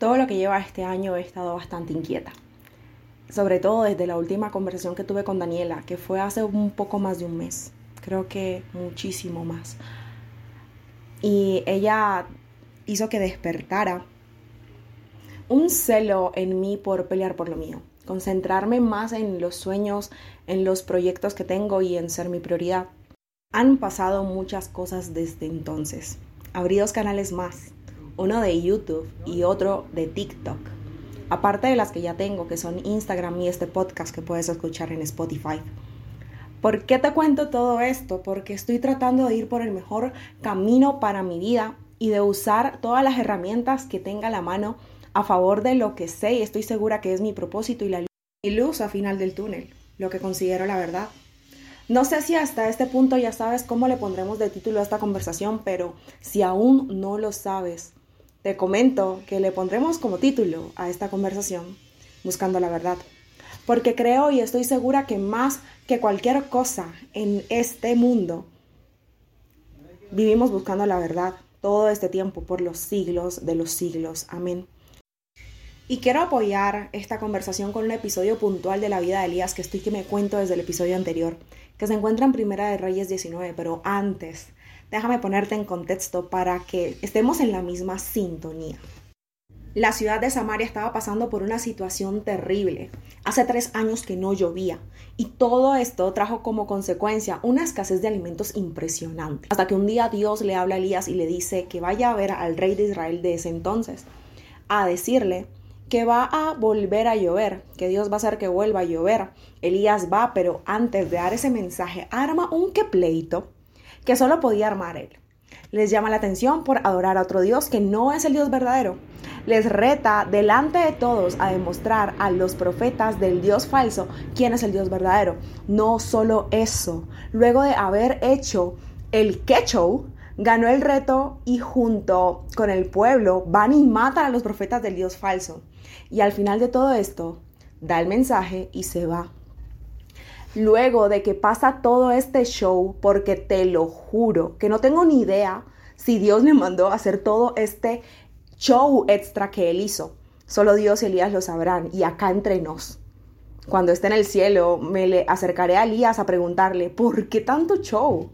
Todo lo que lleva este año he estado bastante inquieta. Sobre todo desde la última conversación que tuve con Daniela, que fue hace un poco más de un mes. Creo que muchísimo más. Y ella hizo que despertara un celo en mí por pelear por lo mío. Concentrarme más en los sueños, en los proyectos que tengo y en ser mi prioridad. Han pasado muchas cosas desde entonces. Abrí dos canales más uno de YouTube y otro de TikTok. Aparte de las que ya tengo, que son Instagram y este podcast que puedes escuchar en Spotify. ¿Por qué te cuento todo esto? Porque estoy tratando de ir por el mejor camino para mi vida y de usar todas las herramientas que tenga la mano a favor de lo que sé y estoy segura que es mi propósito y la luz a final del túnel, lo que considero la verdad. No sé si hasta este punto ya sabes cómo le pondremos de título a esta conversación, pero si aún no lo sabes, te comento que le pondremos como título a esta conversación Buscando la verdad, porque creo y estoy segura que más que cualquier cosa en este mundo, vivimos buscando la verdad todo este tiempo por los siglos de los siglos. Amén. Y quiero apoyar esta conversación con un episodio puntual de la vida de Elías que estoy que me cuento desde el episodio anterior, que se encuentra en Primera de Reyes 19, pero antes déjame ponerte en contexto para que estemos en la misma sintonía. La ciudad de Samaria estaba pasando por una situación terrible. Hace tres años que no llovía y todo esto trajo como consecuencia una escasez de alimentos impresionante. Hasta que un día Dios le habla a Elías y le dice que vaya a ver al rey de Israel de ese entonces, a decirle que va a volver a llover, que Dios va a hacer que vuelva a llover. Elías va, pero antes de dar ese mensaje, arma un que pleito que solo podía armar él. Les llama la atención por adorar a otro Dios que no es el Dios verdadero. Les reta delante de todos a demostrar a los profetas del Dios falso quién es el Dios verdadero. No solo eso, luego de haber hecho el quecho, ganó el reto y junto con el pueblo van y matan a los profetas del Dios falso. Y al final de todo esto, da el mensaje y se va luego de que pasa todo este show, porque te lo juro que no tengo ni idea si Dios le mandó a hacer todo este show extra que él hizo. Solo Dios y Elías lo sabrán y acá entre nos. Cuando esté en el cielo, me le acercaré a Elías a preguntarle, ¿por qué tanto show?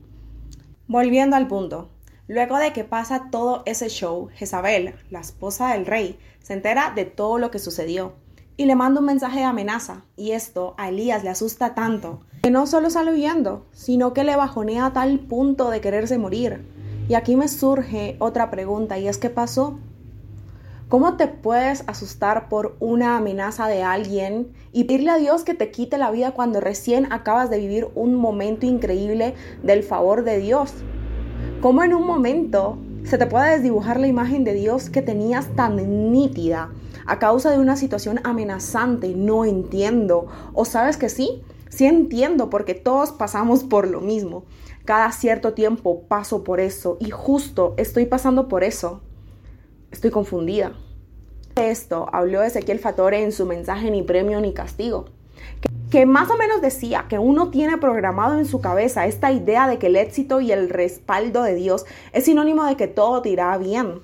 Volviendo al punto, luego de que pasa todo ese show, Jezabel, la esposa del rey, se entera de todo lo que sucedió y le manda un mensaje de amenaza. Y esto a Elías le asusta tanto que no solo sale huyendo, sino que le bajonea a tal punto de quererse morir. Y aquí me surge otra pregunta y es ¿qué pasó? ¿Cómo te puedes asustar por una amenaza de alguien y pedirle a Dios que te quite la vida cuando recién acabas de vivir un momento increíble del favor de Dios? ¿Cómo en un momento se te puede desdibujar la imagen de Dios que tenías tan nítida a causa de una situación amenazante, no entiendo. O sabes que sí, sí entiendo porque todos pasamos por lo mismo. Cada cierto tiempo paso por eso y justo estoy pasando por eso. Estoy confundida. Esto habló Ezequiel Fatore en su mensaje Ni premio ni castigo, que, que más o menos decía que uno tiene programado en su cabeza esta idea de que el éxito y el respaldo de Dios es sinónimo de que todo te irá bien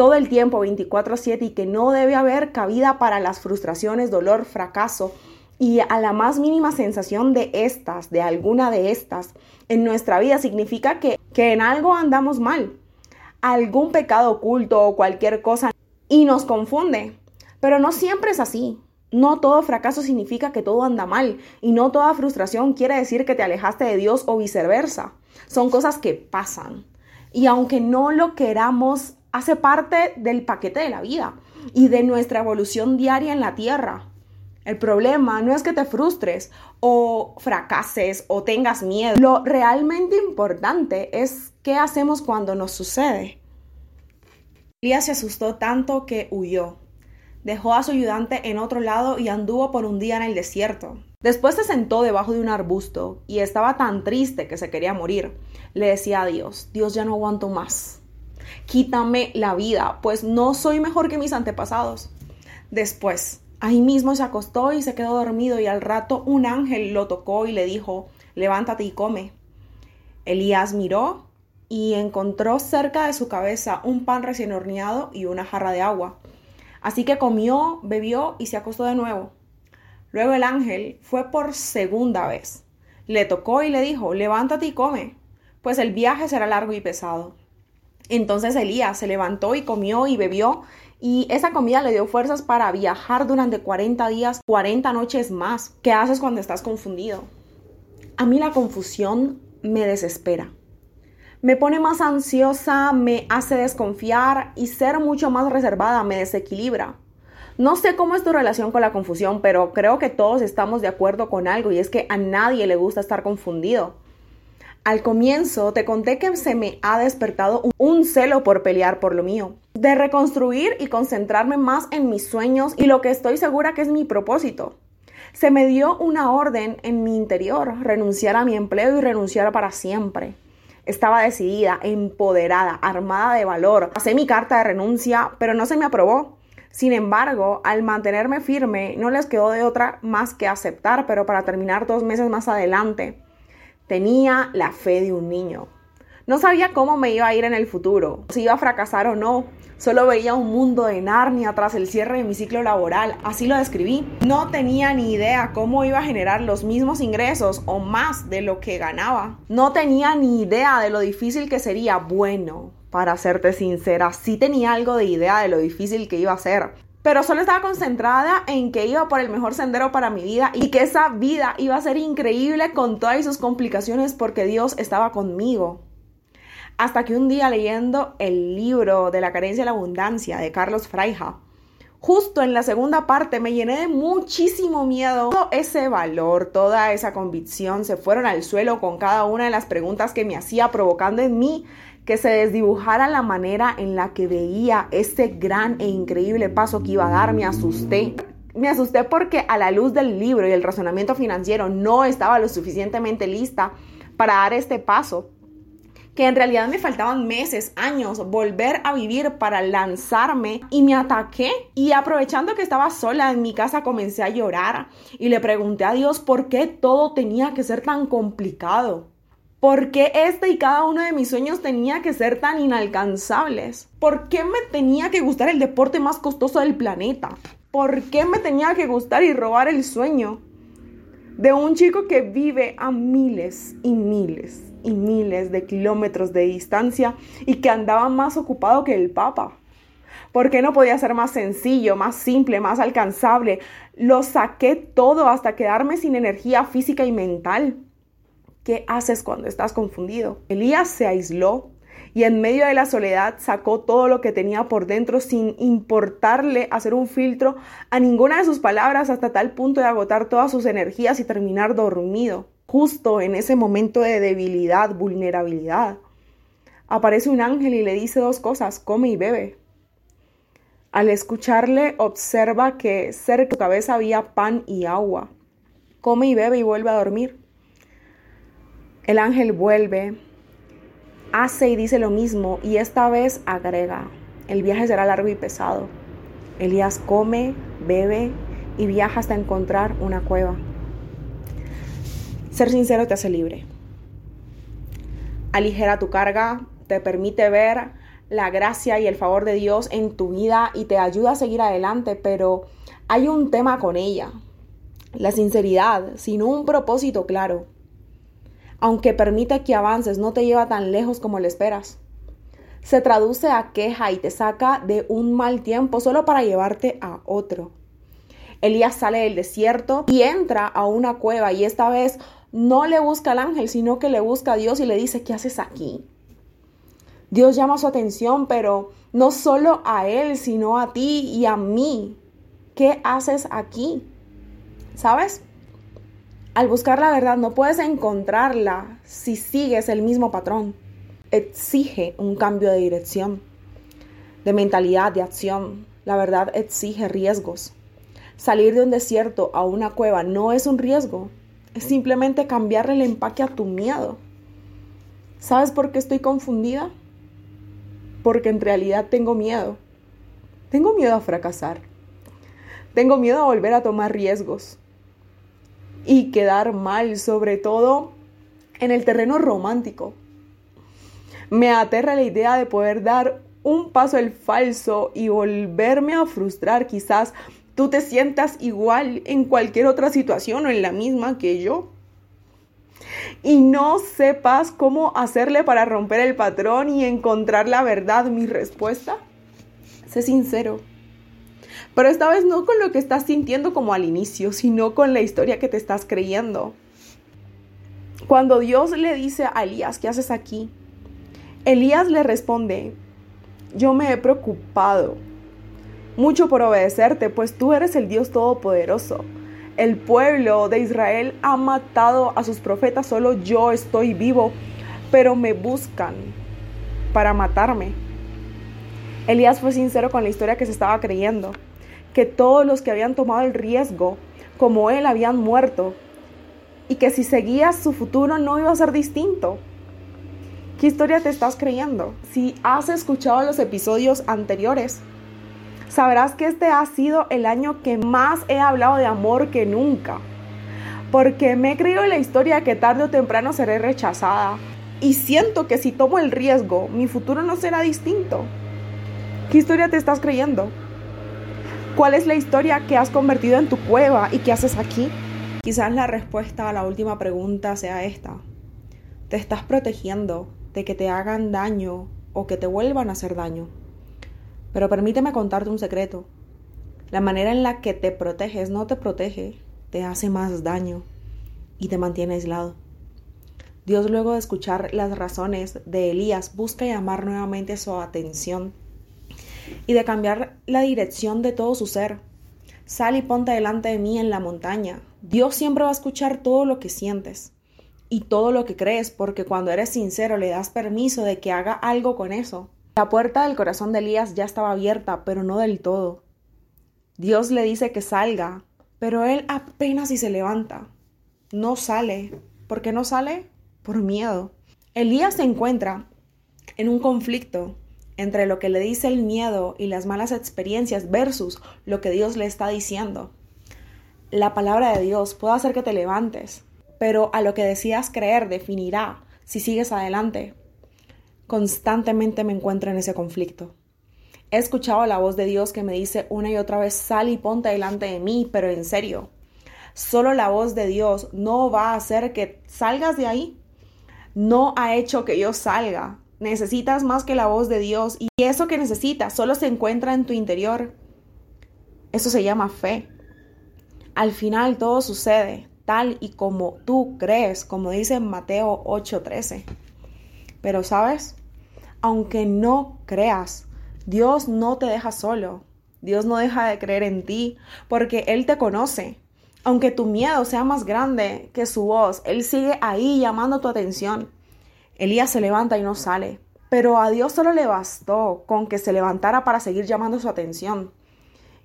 todo el tiempo 24/7 y que no debe haber cabida para las frustraciones, dolor, fracaso y a la más mínima sensación de estas, de alguna de estas en nuestra vida significa que, que en algo andamos mal, algún pecado oculto o cualquier cosa y nos confunde. Pero no siempre es así. No todo fracaso significa que todo anda mal y no toda frustración quiere decir que te alejaste de Dios o viceversa. Son cosas que pasan. Y aunque no lo queramos hace parte del paquete de la vida y de nuestra evolución diaria en la tierra. El problema no es que te frustres o fracases o tengas miedo. Lo realmente importante es qué hacemos cuando nos sucede. Elías se asustó tanto que huyó. Dejó a su ayudante en otro lado y anduvo por un día en el desierto. Después se sentó debajo de un arbusto y estaba tan triste que se quería morir. Le decía a Dios, Dios ya no aguanto más quítame la vida, pues no soy mejor que mis antepasados. Después, ahí mismo se acostó y se quedó dormido y al rato un ángel lo tocó y le dijo, levántate y come. Elías miró y encontró cerca de su cabeza un pan recién horneado y una jarra de agua. Así que comió, bebió y se acostó de nuevo. Luego el ángel fue por segunda vez. Le tocó y le dijo, levántate y come, pues el viaje será largo y pesado. Entonces Elías se levantó y comió y bebió, y esa comida le dio fuerzas para viajar durante 40 días, 40 noches más. ¿Qué haces cuando estás confundido? A mí la confusión me desespera. Me pone más ansiosa, me hace desconfiar y ser mucho más reservada me desequilibra. No sé cómo es tu relación con la confusión, pero creo que todos estamos de acuerdo con algo y es que a nadie le gusta estar confundido. Al comienzo te conté que se me ha despertado un celo por pelear por lo mío, de reconstruir y concentrarme más en mis sueños y lo que estoy segura que es mi propósito. Se me dio una orden en mi interior, renunciar a mi empleo y renunciar para siempre. Estaba decidida, empoderada, armada de valor. Hacé mi carta de renuncia, pero no se me aprobó. Sin embargo, al mantenerme firme, no les quedó de otra más que aceptar, pero para terminar dos meses más adelante, tenía la fe de un niño. No sabía cómo me iba a ir en el futuro, si iba a fracasar o no. Solo veía un mundo de Narnia tras el cierre de mi ciclo laboral, así lo describí. No tenía ni idea cómo iba a generar los mismos ingresos o más de lo que ganaba. No tenía ni idea de lo difícil que sería. Bueno, para serte sincera, sí tenía algo de idea de lo difícil que iba a ser. Pero solo estaba concentrada en que iba por el mejor sendero para mi vida y que esa vida iba a ser increíble con todas sus complicaciones porque Dios estaba conmigo. Hasta que un día leyendo el libro de la carencia y la abundancia de Carlos Fraija, justo en la segunda parte me llené de muchísimo miedo. Todo ese valor, toda esa convicción se fueron al suelo con cada una de las preguntas que me hacía provocando en mí que se desdibujara la manera en la que veía este gran e increíble paso que iba a dar, me asusté. Me asusté porque a la luz del libro y el razonamiento financiero no estaba lo suficientemente lista para dar este paso. Que en realidad me faltaban meses, años, volver a vivir para lanzarme y me ataqué. Y aprovechando que estaba sola en mi casa comencé a llorar y le pregunté a Dios por qué todo tenía que ser tan complicado. ¿Por qué este y cada uno de mis sueños tenía que ser tan inalcanzables? ¿Por qué me tenía que gustar el deporte más costoso del planeta? ¿Por qué me tenía que gustar y robar el sueño de un chico que vive a miles y miles y miles de kilómetros de distancia y que andaba más ocupado que el Papa? ¿Por qué no podía ser más sencillo, más simple, más alcanzable? Lo saqué todo hasta quedarme sin energía física y mental. ¿Qué haces cuando estás confundido? Elías se aisló y en medio de la soledad sacó todo lo que tenía por dentro sin importarle hacer un filtro a ninguna de sus palabras hasta tal punto de agotar todas sus energías y terminar dormido. Justo en ese momento de debilidad, vulnerabilidad, aparece un ángel y le dice dos cosas, come y bebe. Al escucharle, observa que cerca de su cabeza había pan y agua. Come y bebe y vuelve a dormir. El ángel vuelve, hace y dice lo mismo y esta vez agrega, el viaje será largo y pesado. Elías come, bebe y viaja hasta encontrar una cueva. Ser sincero te hace libre. Aligera tu carga, te permite ver la gracia y el favor de Dios en tu vida y te ayuda a seguir adelante, pero hay un tema con ella. La sinceridad, sin un propósito claro aunque permite que avances, no te lleva tan lejos como le esperas. Se traduce a queja y te saca de un mal tiempo solo para llevarte a otro. Elías sale del desierto y entra a una cueva y esta vez no le busca al ángel, sino que le busca a Dios y le dice, ¿qué haces aquí? Dios llama su atención, pero no solo a él, sino a ti y a mí. ¿Qué haces aquí? ¿Sabes? Al buscar la verdad no puedes encontrarla si sigues el mismo patrón. Exige un cambio de dirección, de mentalidad, de acción. La verdad exige riesgos. Salir de un desierto a una cueva no es un riesgo, es simplemente cambiarle el empaque a tu miedo. ¿Sabes por qué estoy confundida? Porque en realidad tengo miedo. Tengo miedo a fracasar. Tengo miedo a volver a tomar riesgos y quedar mal, sobre todo en el terreno romántico. Me aterra la idea de poder dar un paso el falso y volverme a frustrar. Quizás tú te sientas igual en cualquier otra situación o en la misma que yo. Y no sepas cómo hacerle para romper el patrón y encontrar la verdad. Mi respuesta, sé sincero. Pero esta vez no con lo que estás sintiendo como al inicio, sino con la historia que te estás creyendo. Cuando Dios le dice a Elías, ¿qué haces aquí? Elías le responde, yo me he preocupado mucho por obedecerte, pues tú eres el Dios Todopoderoso. El pueblo de Israel ha matado a sus profetas, solo yo estoy vivo, pero me buscan para matarme. Elías fue sincero con la historia que se estaba creyendo, que todos los que habían tomado el riesgo, como él, habían muerto, y que si seguías su futuro no iba a ser distinto. ¿Qué historia te estás creyendo? Si has escuchado los episodios anteriores, sabrás que este ha sido el año que más he hablado de amor que nunca. Porque me he creído en la historia que tarde o temprano seré rechazada. Y siento que si tomo el riesgo, mi futuro no será distinto. ¿Qué historia te estás creyendo? ¿Cuál es la historia que has convertido en tu cueva y qué haces aquí? Quizás la respuesta a la última pregunta sea esta. Te estás protegiendo de que te hagan daño o que te vuelvan a hacer daño. Pero permíteme contarte un secreto. La manera en la que te proteges no te protege, te hace más daño y te mantiene aislado. Dios luego de escuchar las razones de Elías busca llamar nuevamente su atención y de cambiar la dirección de todo su ser. Sal y ponte delante de mí en la montaña. Dios siempre va a escuchar todo lo que sientes y todo lo que crees, porque cuando eres sincero le das permiso de que haga algo con eso. La puerta del corazón de Elías ya estaba abierta, pero no del todo. Dios le dice que salga, pero él apenas si se levanta. No sale. ¿Por qué no sale? Por miedo. Elías se encuentra en un conflicto entre lo que le dice el miedo y las malas experiencias versus lo que Dios le está diciendo. La palabra de Dios puede hacer que te levantes, pero a lo que decidas creer definirá si sigues adelante. Constantemente me encuentro en ese conflicto. He escuchado la voz de Dios que me dice una y otra vez, sal y ponte delante de mí, pero en serio, solo la voz de Dios no va a hacer que salgas de ahí. No ha hecho que yo salga. Necesitas más que la voz de Dios y eso que necesitas solo se encuentra en tu interior. Eso se llama fe. Al final todo sucede tal y como tú crees, como dice Mateo 8:13. Pero sabes, aunque no creas, Dios no te deja solo. Dios no deja de creer en ti porque Él te conoce. Aunque tu miedo sea más grande que su voz, Él sigue ahí llamando tu atención. Elías se levanta y no sale. Pero a Dios solo le bastó con que se levantara para seguir llamando su atención.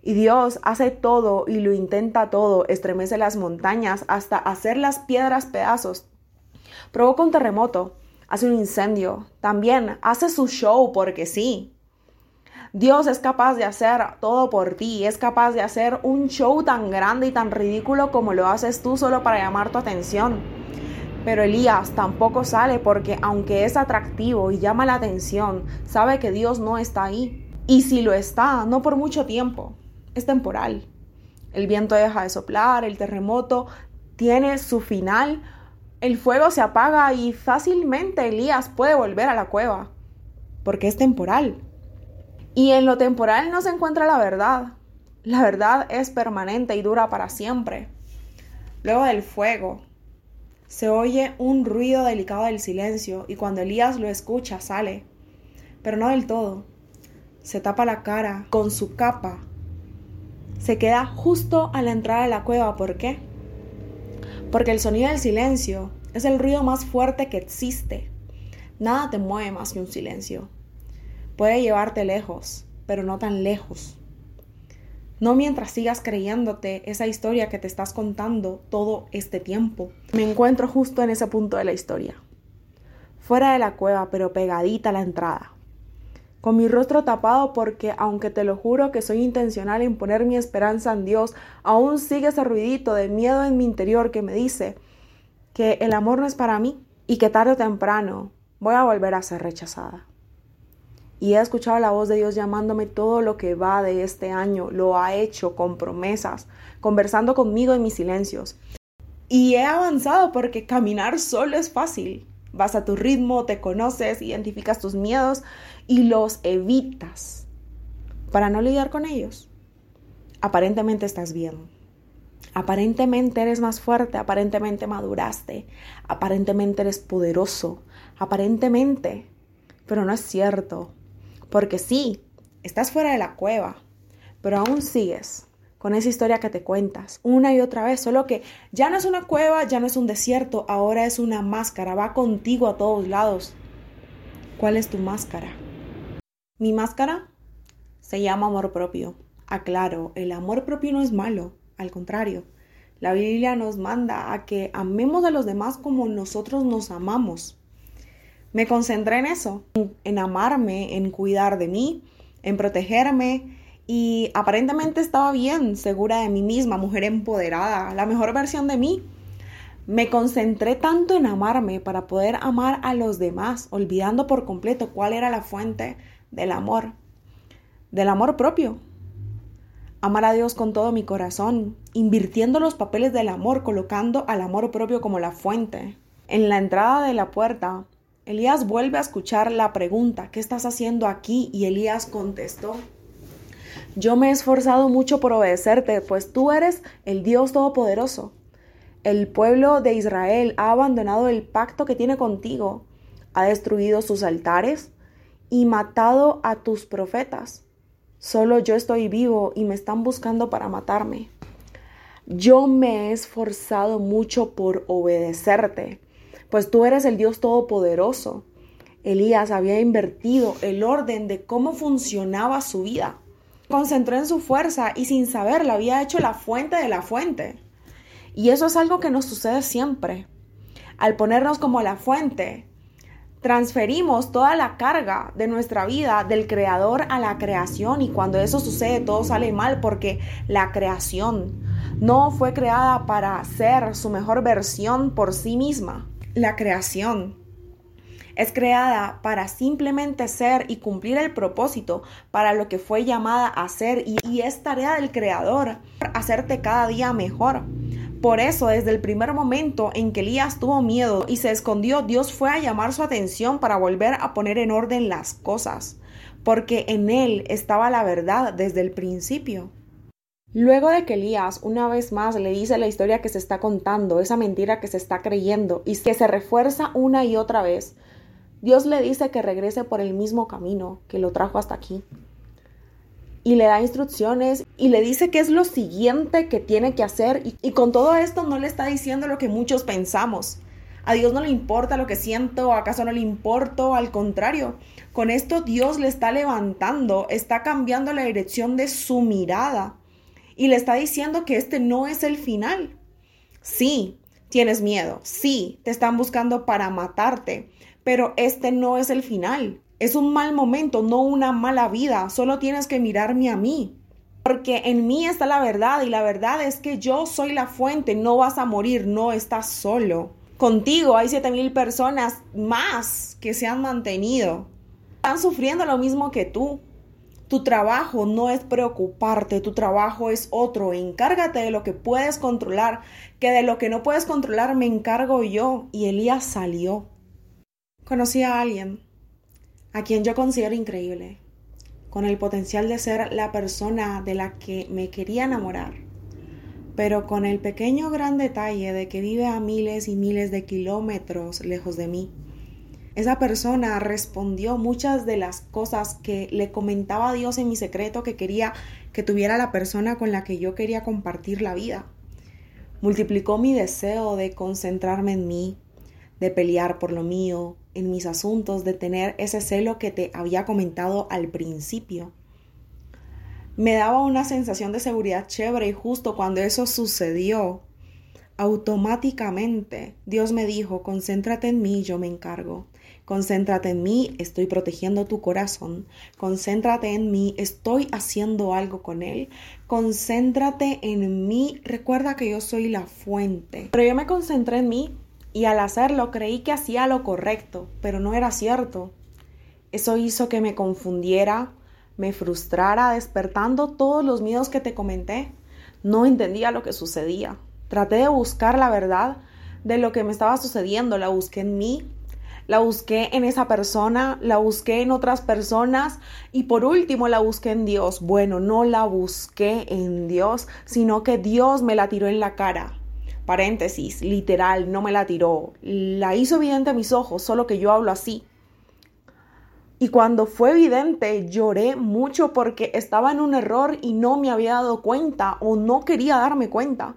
Y Dios hace todo y lo intenta todo, estremece las montañas hasta hacer las piedras pedazos. Provoca un terremoto, hace un incendio, también hace su show porque sí. Dios es capaz de hacer todo por ti, es capaz de hacer un show tan grande y tan ridículo como lo haces tú solo para llamar tu atención. Pero Elías tampoco sale porque aunque es atractivo y llama la atención, sabe que Dios no está ahí. Y si lo está, no por mucho tiempo es temporal. El viento deja de soplar, el terremoto tiene su final, el fuego se apaga y fácilmente Elías puede volver a la cueva, porque es temporal. Y en lo temporal no se encuentra la verdad. La verdad es permanente y dura para siempre. Luego del fuego, se oye un ruido delicado del silencio y cuando Elías lo escucha sale, pero no del todo. Se tapa la cara con su capa se queda justo a la entrada de la cueva. ¿Por qué? Porque el sonido del silencio es el ruido más fuerte que existe. Nada te mueve más que un silencio. Puede llevarte lejos, pero no tan lejos. No mientras sigas creyéndote esa historia que te estás contando todo este tiempo. Me encuentro justo en ese punto de la historia. Fuera de la cueva, pero pegadita a la entrada con mi rostro tapado porque aunque te lo juro que soy intencional en poner mi esperanza en Dios, aún sigue ese ruidito de miedo en mi interior que me dice que el amor no es para mí y que tarde o temprano voy a volver a ser rechazada. Y he escuchado la voz de Dios llamándome todo lo que va de este año. Lo ha hecho con promesas, conversando conmigo en mis silencios. Y he avanzado porque caminar solo es fácil. Vas a tu ritmo, te conoces, identificas tus miedos y los evitas para no lidiar con ellos. Aparentemente estás bien. Aparentemente eres más fuerte, aparentemente maduraste, aparentemente eres poderoso, aparentemente, pero no es cierto. Porque sí, estás fuera de la cueva, pero aún sigues con esa historia que te cuentas una y otra vez, solo que ya no es una cueva, ya no es un desierto, ahora es una máscara, va contigo a todos lados. ¿Cuál es tu máscara? Mi máscara se llama amor propio. Aclaro, el amor propio no es malo, al contrario. La Biblia nos manda a que amemos a los demás como nosotros nos amamos. Me concentré en eso, en amarme, en cuidar de mí, en protegerme, y aparentemente estaba bien, segura de mí misma, mujer empoderada, la mejor versión de mí. Me concentré tanto en amarme para poder amar a los demás, olvidando por completo cuál era la fuente del amor, del amor propio. Amar a Dios con todo mi corazón, invirtiendo los papeles del amor, colocando al amor propio como la fuente. En la entrada de la puerta, Elías vuelve a escuchar la pregunta, ¿qué estás haciendo aquí? Y Elías contestó, yo me he esforzado mucho por obedecerte, pues tú eres el Dios Todopoderoso. El pueblo de Israel ha abandonado el pacto que tiene contigo, ha destruido sus altares y matado a tus profetas. Solo yo estoy vivo y me están buscando para matarme. Yo me he esforzado mucho por obedecerte, pues tú eres el Dios Todopoderoso. Elías había invertido el orden de cómo funcionaba su vida concentró en su fuerza y sin saberlo había hecho la fuente de la fuente. Y eso es algo que nos sucede siempre. Al ponernos como la fuente, transferimos toda la carga de nuestra vida del creador a la creación y cuando eso sucede todo sale mal porque la creación no fue creada para ser su mejor versión por sí misma. La creación es creada para simplemente ser y cumplir el propósito para lo que fue llamada a ser y, es tarea del Creador hacerte cada día mejor. Por eso, desde el primer momento en que Elías tuvo miedo y se escondió, Dios fue a llamar su atención para volver a poner en orden las cosas, porque en él estaba la verdad desde el principio. Luego de que Elías una vez más le dice la historia que se está contando, esa mentira que se está creyendo y que se refuerza una y otra vez, Dios le dice que regrese por el mismo camino que lo trajo hasta aquí. Y le da instrucciones y le dice qué es lo siguiente que tiene que hacer. Y, con todo esto no le está diciendo lo que muchos pensamos. A Dios no le importa lo que siento, acaso no le importo, al contrario, con esto Dios le está levantando, está cambiando la dirección de su mirada y le está diciendo que este no es el final. Sí, tienes miedo, sí, te están buscando para matarte, pero este no es el final. Es un mal momento, no una mala vida. Solo tienes que mirarme a mí. Porque en mí está la verdad y la verdad es que yo soy la fuente, no vas a morir, no estás solo. Contigo hay siete mil personas más que se han mantenido. Están sufriendo lo mismo que tú. Tu trabajo no es preocuparte, tu trabajo es otro. Encárgate de lo que puedes controlar, que de lo que no puedes controlar me encargo yo. Y Elías salió. Conocí a alguien a quien yo considero increíble, con el potencial de ser la persona de la que me quería enamorar, pero con el pequeño gran detalle de que vive a miles y miles de kilómetros lejos de mí. Esa persona respondió muchas de las cosas que le comentaba a Dios en mi secreto que quería que tuviera la persona con la que yo quería compartir la vida. Multiplicó mi deseo de concentrarme en mí, de pelear por lo mío, en mis asuntos, de tener ese celo que te había comentado al principio. Me daba una sensación de seguridad chévere y justo cuando eso sucedió, automáticamente Dios me dijo, concéntrate en mí, yo me encargo. Concéntrate en mí, estoy protegiendo tu corazón. Concéntrate en mí, estoy haciendo algo con él. Concéntrate en mí, recuerda que yo soy la fuente. Pero yo me concentré en mí y al hacerlo creí que hacía lo correcto, pero no era cierto. Eso hizo que me confundiera, me frustrara, despertando todos los miedos que te comenté. No entendía lo que sucedía. Traté de buscar la verdad de lo que me estaba sucediendo. La busqué en mí, la busqué en esa persona, la busqué en otras personas y por último la busqué en Dios. Bueno, no la busqué en Dios, sino que Dios me la tiró en la cara. Paréntesis, literal, no me la tiró. La hizo evidente a mis ojos, solo que yo hablo así. Y cuando fue evidente, lloré mucho porque estaba en un error y no me había dado cuenta o no quería darme cuenta.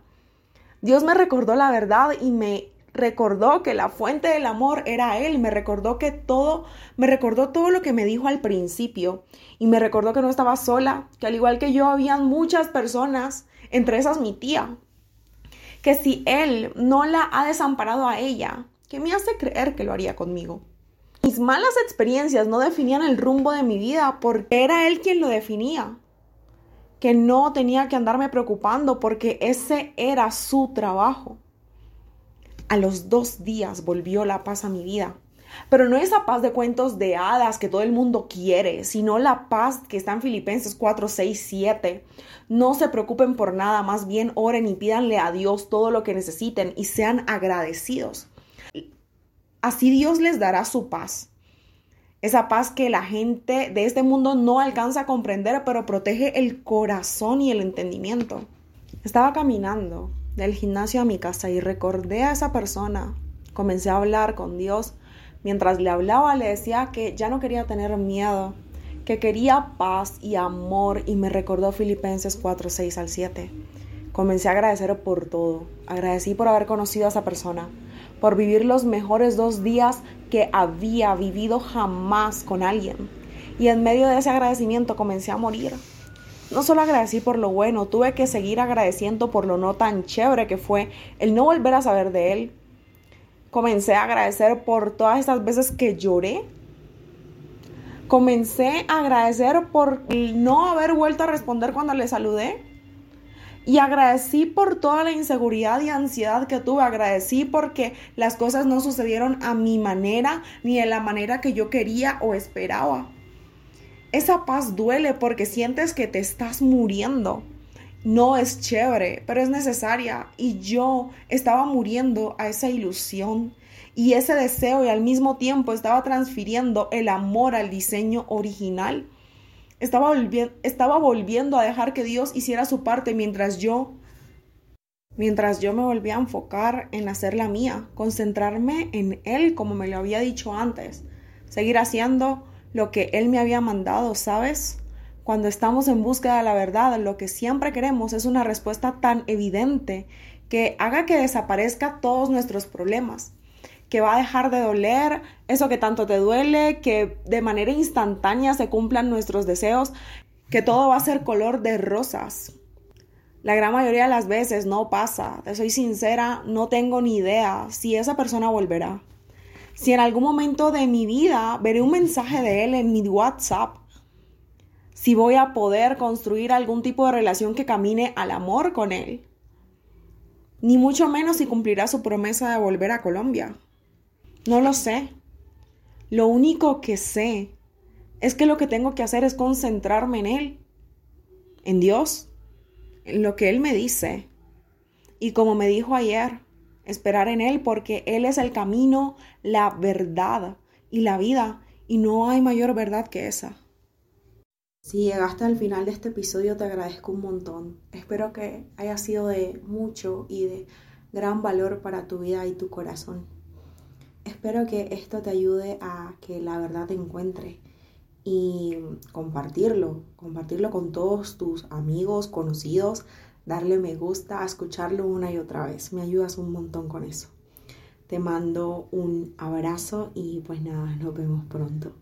Dios me recordó la verdad y me recordó que la fuente del amor era Él, me recordó que todo, me recordó todo lo que me dijo al principio y me recordó que no estaba sola, que al igual que yo habían muchas personas, entre esas mi tía, que si Él no la ha desamparado a ella, que me hace creer que lo haría conmigo. Mis malas experiencias no definían el rumbo de mi vida porque era Él quien lo definía que no tenía que andarme preocupando porque ese era su trabajo. A los dos días volvió la paz a mi vida. Pero no esa paz de cuentos de hadas que todo el mundo quiere, sino la paz que está en Filipenses 4, 6, 7. No se preocupen por nada, más bien oren y pídanle a Dios todo lo que necesiten y sean agradecidos. Así Dios les dará su paz. Esa paz que la gente de este mundo no alcanza a comprender, pero protege el corazón y el entendimiento. Estaba caminando del gimnasio a mi casa y recordé a esa persona. Comencé a hablar con Dios. Mientras le hablaba le decía que ya no quería tener miedo, que quería paz y amor y me recordó Filipenses 4, 6 al 7. Comencé a agradecer por todo. Agradecí por haber conocido a esa persona, por vivir los mejores dos días que había vivido jamás con alguien. Y en medio de ese agradecimiento comencé a morir. No solo agradecí por lo bueno, tuve que seguir agradeciendo por lo no tan chévere que fue el no volver a saber de él. Comencé a agradecer por todas estas veces que lloré. Comencé a agradecer por no haber vuelto a responder cuando le saludé. Y agradecí por toda la inseguridad y ansiedad que tuve. Agradecí porque las cosas no sucedieron a mi manera ni de la manera que yo quería o esperaba. Esa paz duele porque sientes que te estás muriendo. No es chévere, pero es necesaria. Y yo estaba muriendo a esa ilusión y ese deseo y al mismo tiempo estaba transfiriendo el amor al diseño original. Estaba, estaba volviendo a dejar que Dios hiciera su parte mientras yo mientras yo me volvía a enfocar en hacer la mía, concentrarme en Él como me lo había dicho antes, seguir haciendo lo que Él me había mandado, ¿sabes? Cuando estamos en búsqueda de la verdad, lo que siempre queremos es una respuesta tan evidente que haga que desaparezca todos nuestros problemas, que va a dejar de doler eso que tanto te duele, que de manera instantánea se cumplan nuestros deseos, que todo va a ser color de rosas. La gran mayoría de las veces no pasa, te soy sincera, no tengo ni idea si esa persona volverá si en algún momento de mi vida veré un mensaje de él en mi WhatsApp, si voy a poder construir algún tipo de relación que camine al amor con él, ni mucho menos si cumplirá su promesa de volver a Colombia. No lo sé. Lo único que sé es que lo que tengo que hacer es concentrarme en Él, en Dios, en lo que Él me dice. Y como me dijo ayer, esperar en Él porque Él es el camino, la verdad y la vida y no hay mayor verdad que esa. Si llegaste al final de este episodio te agradezco un montón. Espero que haya sido de mucho y de gran valor para tu vida y tu corazón. Espero que esto te ayude a que la verdad te encuentre y compartirlo, compartirlo con todos tus amigos, conocidos, darle me gusta, escucharlo una y otra vez. Me ayudas un montón con eso. Te mando un abrazo y pues nada, nos vemos pronto.